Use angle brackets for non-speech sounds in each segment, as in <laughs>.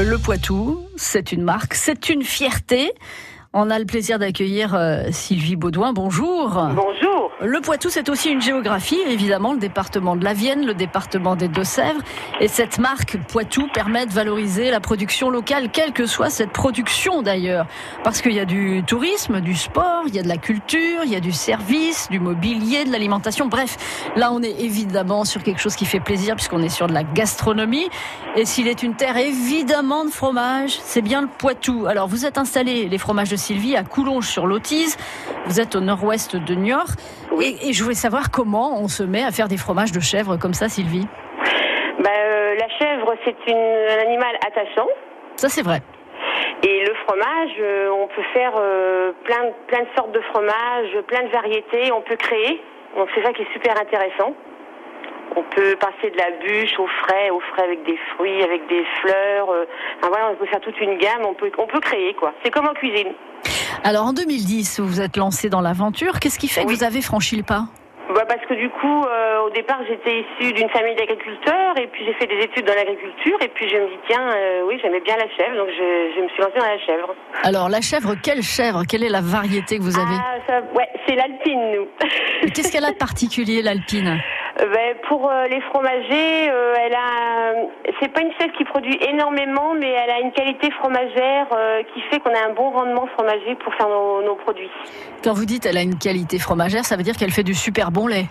Le Poitou, c'est une marque, c'est une fierté. On a le plaisir d'accueillir euh, Sylvie Baudouin. Bonjour. Bonjour. Le Poitou, c'est aussi une géographie, évidemment, le département de la Vienne, le département des Deux-Sèvres. Et cette marque Poitou permet de valoriser la production locale, quelle que soit cette production d'ailleurs. Parce qu'il y a du tourisme, du sport, il y a de la culture, il y a du service, du mobilier, de l'alimentation. Bref, là, on est évidemment sur quelque chose qui fait plaisir puisqu'on est sur de la gastronomie. Et s'il est une terre évidemment de fromage, c'est bien le Poitou. Alors, vous êtes installé, les fromages de Sylvie, à Coulonges-sur-Lotise. Vous êtes au nord-ouest de Niort. Et, et, je voulais savoir comment on se met à faire des fromages de chèvre comme ça, Sylvie. Bah, euh, la chèvre, c'est un animal attachant. Ça, c'est vrai. Et le fromage, euh, on peut faire euh, plein, plein de sortes de fromages, plein de variétés, on peut créer. Donc c'est ça qui est super intéressant. On peut passer de la bûche au frais, au frais avec des fruits, avec des fleurs. Euh, enfin, voilà, on peut faire toute une gamme. On peut, on peut créer quoi. C'est comme en cuisine. Alors en 2010, vous vous êtes lancé dans l'aventure. Qu'est-ce qui fait que vous avez franchi le pas? Bah parce que du coup, euh, au départ, j'étais issue d'une famille d'agriculteurs et puis j'ai fait des études dans l'agriculture et puis je me dis tiens, euh, oui, j'aimais bien la chèvre, donc je, je me suis lancée dans la chèvre. Alors la chèvre, quelle chèvre? Quelle est la variété que vous avez? Ah, ça, ouais, c'est l'alpine, nous. Qu'est-ce qu'elle a de particulier, l'alpine? Ben, pour euh, les fromagers, euh, elle a, c'est pas une chèvre qui produit énormément, mais elle a une qualité fromagère euh, qui fait qu'on a un bon rendement fromager pour faire nos, nos produits. Quand vous dites elle a une qualité fromagère, ça veut dire qu'elle fait du super bon lait.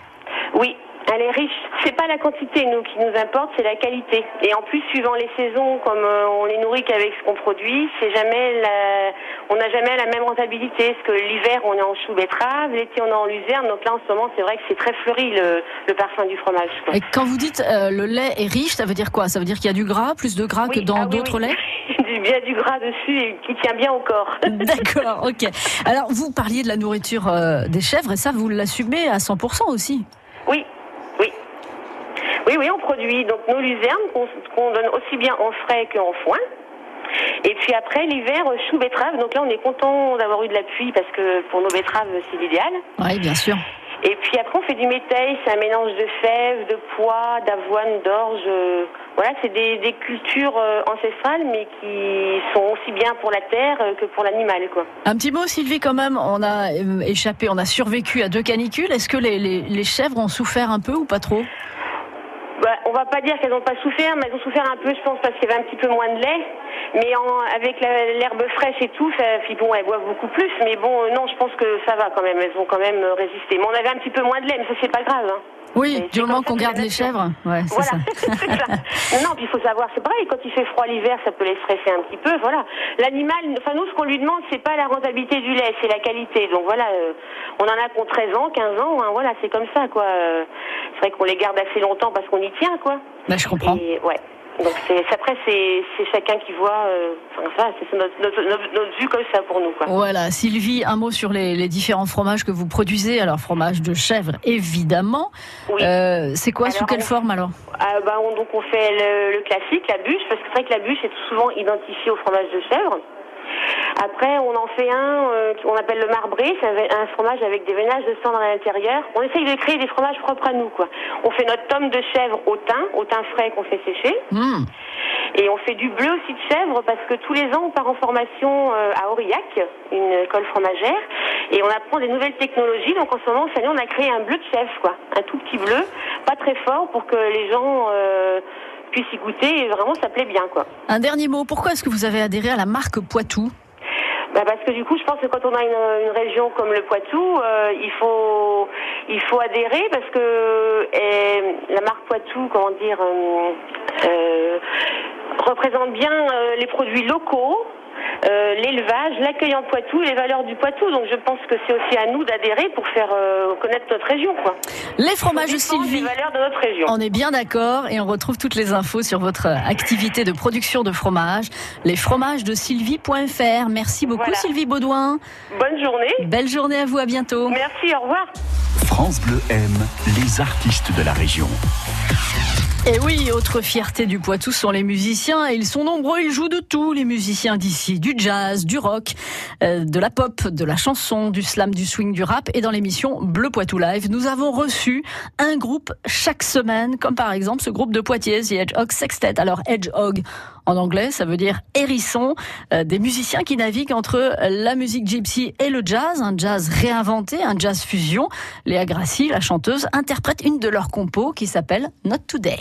Oui, elle est riche. C'est pas la quantité nous qui nous importe, c'est la qualité. Et en plus, suivant les saisons, comme euh, on les nourrit qu'avec ce qu'on produit, c'est jamais la, on n'a jamais la même rentabilité. Parce que l'hiver, on est en chou betterave, l'été, on est en luzerne. Donc là, en ce moment, c'est vrai que c'est très fleuri le, le parfum du fromage. quoi. Et quand vous dites euh, le lait est riche, ça veut dire quoi? Ça veut dire qu'il y a du gras, plus de gras que dans ah d'autres oui. laits? <laughs> Du bien du gras dessus et qui tient bien au corps. <laughs> D'accord, ok. Alors vous parliez de la nourriture euh, des chèvres et ça vous l'assumez à 100% aussi? Oui, oui. On produit donc nos luzernes qu'on donne aussi bien en frais qu'en foin. Et puis après, l'hiver, euh, chou betterave. Donc là, on est content d'avoir eu de la pluie parce que pour nos betteraves, c'est l'idéal. Oui, bien sûr. Et puis après, on fait du métail. C'est un mélange de fèves, de pois, d'avoine, d'orge. euh, Voilà, c'est des, des cultures euh, ancestrales, mais qui sont aussi bien pour la terre euh, que pour l'animal, quoi. Un petit mot, Sylvie, quand même. On a euh, échappé, on a survécu à deux canicules. Est-ce que les, les- les chèvres ont souffert un peu ou pas trop? Bah, on va pas dire qu'elles n'ont pas souffert, mais elles ont souffert un peu, je pense, parce qu'il y avait un petit peu moins de lait. Mais en, avec l'herbe fraîche et tout, ça, puis bon, elles boivent beaucoup plus. Mais bon, euh, non, je pense que ça va quand même. Elles ont quand même euh, résisté. Mais on avait un petit peu moins de lait, mais ça, c'est pas grave. Hein. Oui, du moment qu'on garde les chèvres. Ouais, c'est Voilà, ça. <laughs> ça. Non, puis il faut savoir, c'est pareil, quand il fait froid l'hiver, ça peut les stresser un petit peu, voilà. L'animal, enfin nous, ce qu'on lui demande, c'est pas la rentabilité du lait, c'est la qualité. Donc voilà, euh, on en a ont 13 ans, 15 ans, hein, voilà, c'est comme ça, quoi. Euh, C'est vrai qu'on les garde assez longtemps parce qu'on y tient, quoi. Bah, je comprends. Et, ouais. Donc c'est après, c'est c'est chacun qui voit, euh, enfin ça, c'est notre, notre, notre, notre vue comme ça pour nous, quoi. Voilà, Sylvie, un mot sur les, les différents fromages que vous produisez. Alors, fromage de chèvre, évidemment. Oui. Euh, c'est quoi, sous quelle on- forme alors? Ah, bah, on, donc on fait le, le classique, la bûche, parce que c'est vrai que la bûche est souvent identifiée au fromage de chèvre. Après, on en fait un euh, qu'on appelle le marbré, c'est un, fromage avec des veinages de cendre à l'intérieur. On essaye de créer des fromages propres à nous, quoi. On fait notre tome de chèvre au thym, au thym frais qu'on fait sécher. Hmm. Et on fait du bleu aussi de chèvre parce que tous les ans on part en formation euh, à Aurillac, une école fromagère, et on apprend des nouvelles technologies. Donc en ce moment, cette année, on a créé un bleu de chèvre, quoi, un tout petit bleu, pas très fort, pour que les gens euh, puissent y goûter. Et vraiment, ça plaît bien, quoi. Un dernier mot. Pourquoi est-ce que vous avez adhéré à la marque Poitou? Bah parce que du coup, je pense que quand on a une, une région comme le Poitou, euh, il faut il faut adhérer parce que eh, la marque Poitou, comment dire, euh, euh, représente bien euh, les produits locaux. Euh, l'élevage, l'accueil en Poitou, les valeurs du Poitou. Donc je pense que c'est aussi à nous d'adhérer pour faire euh, connaître notre région. Quoi. Les fromages de Défendre Sylvie. Les valeurs de notre région. On est bien d'accord et on retrouve toutes les infos sur votre activité de production de fromage, les fromages de Sylvie.fr. Merci beaucoup Voilà. Sylvie Baudouin. Bonne journée. Belle journée à vous, à bientôt. Merci, au revoir. France Bleu aime les artistes de la région. Et oui, autre fierté du Poitou sont les musiciens. Et ils sont nombreux, ils jouent de tout, les musiciens d'ici. Du jazz, du rock, euh, de la pop, de la chanson, du slam, du swing, du rap. Et dans l'émission Bleu Poitou Live, nous avons reçu un groupe chaque semaine, comme par exemple ce groupe de Poitiers, The Hedgehog Sextet. Alors Hedgehog, En anglais, ça veut dire hérisson. Euh, des musiciens qui naviguent entre la musique gypsy et le jazz, un jazz réinventé, un jazz fusion. Léa Grassi, la chanteuse, interprète une de leurs compos qui s'appelle Not Today.